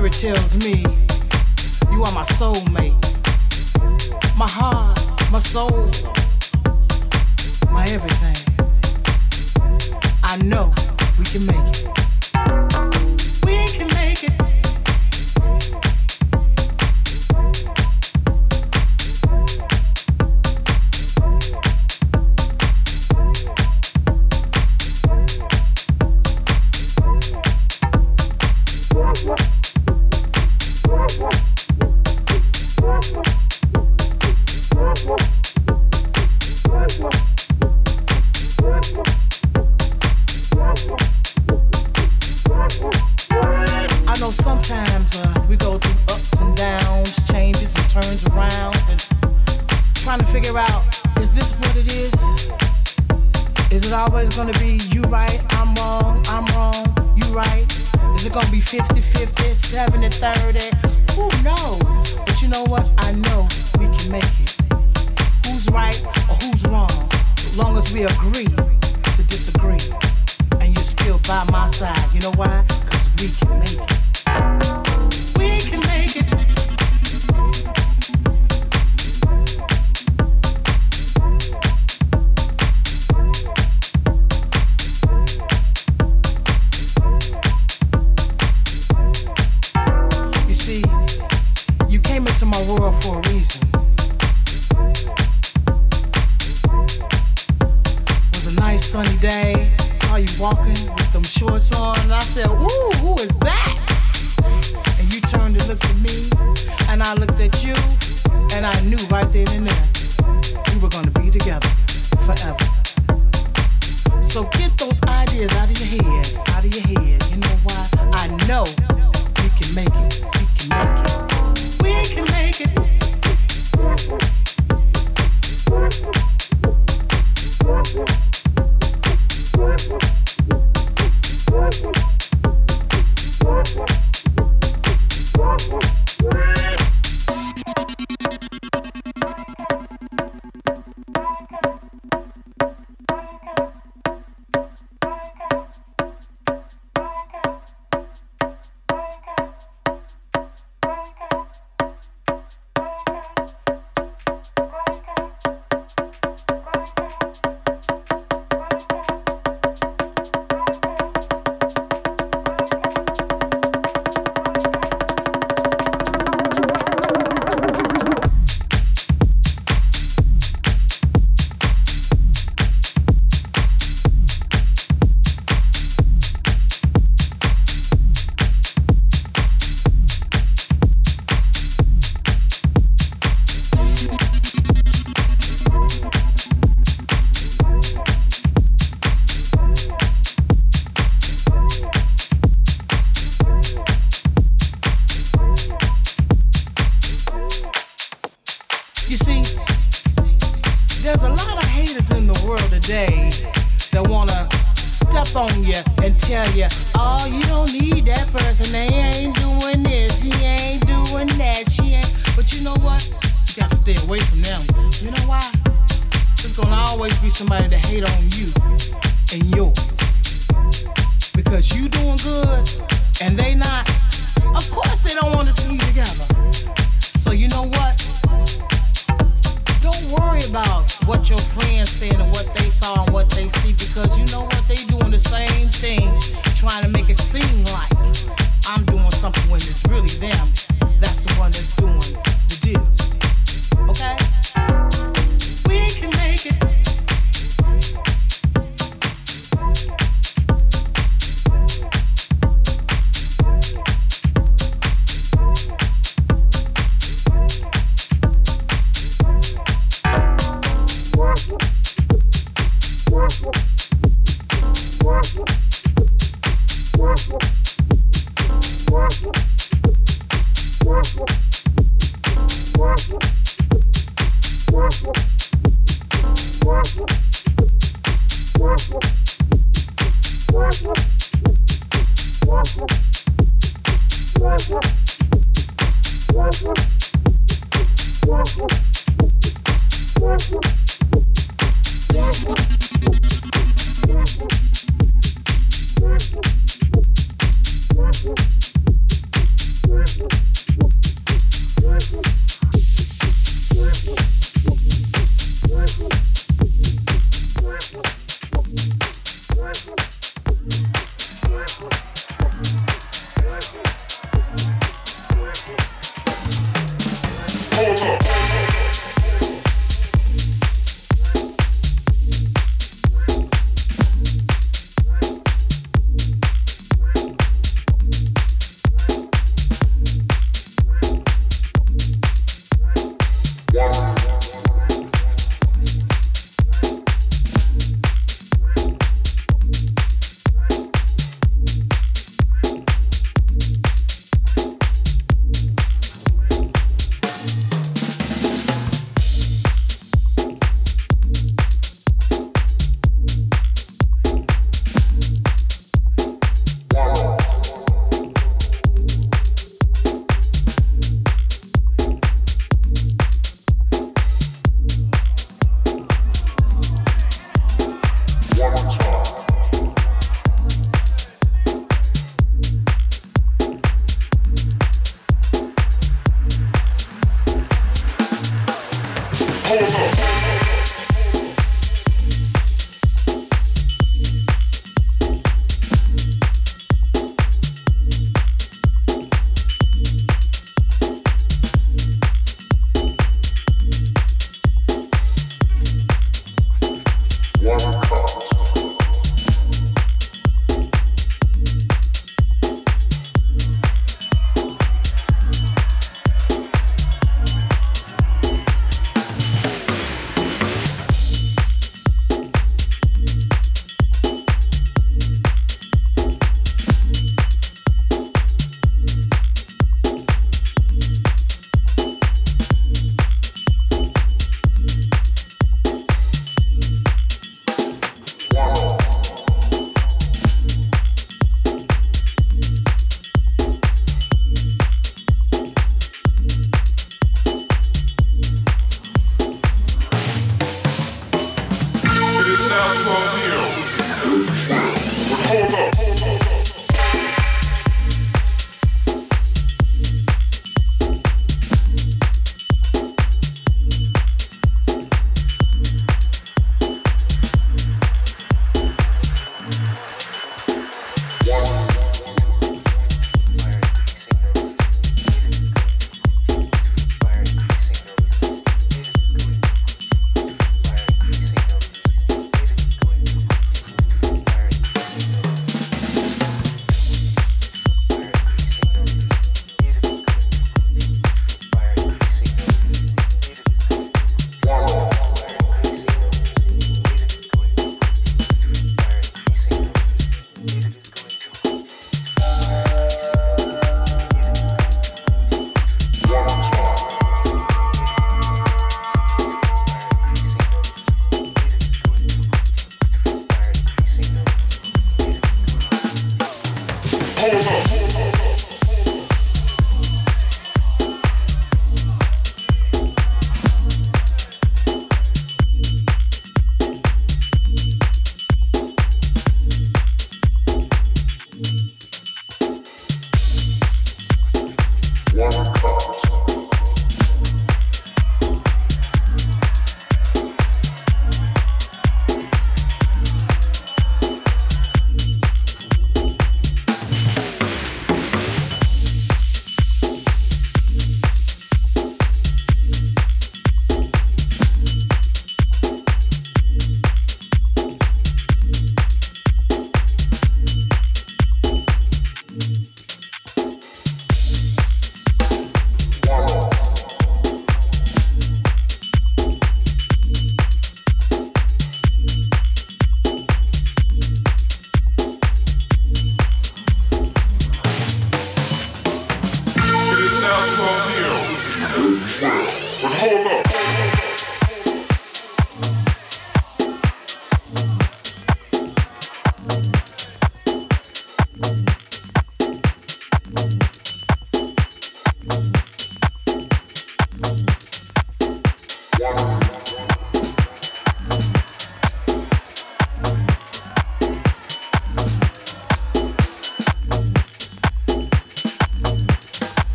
What your friends said and what they saw and my they my because you know what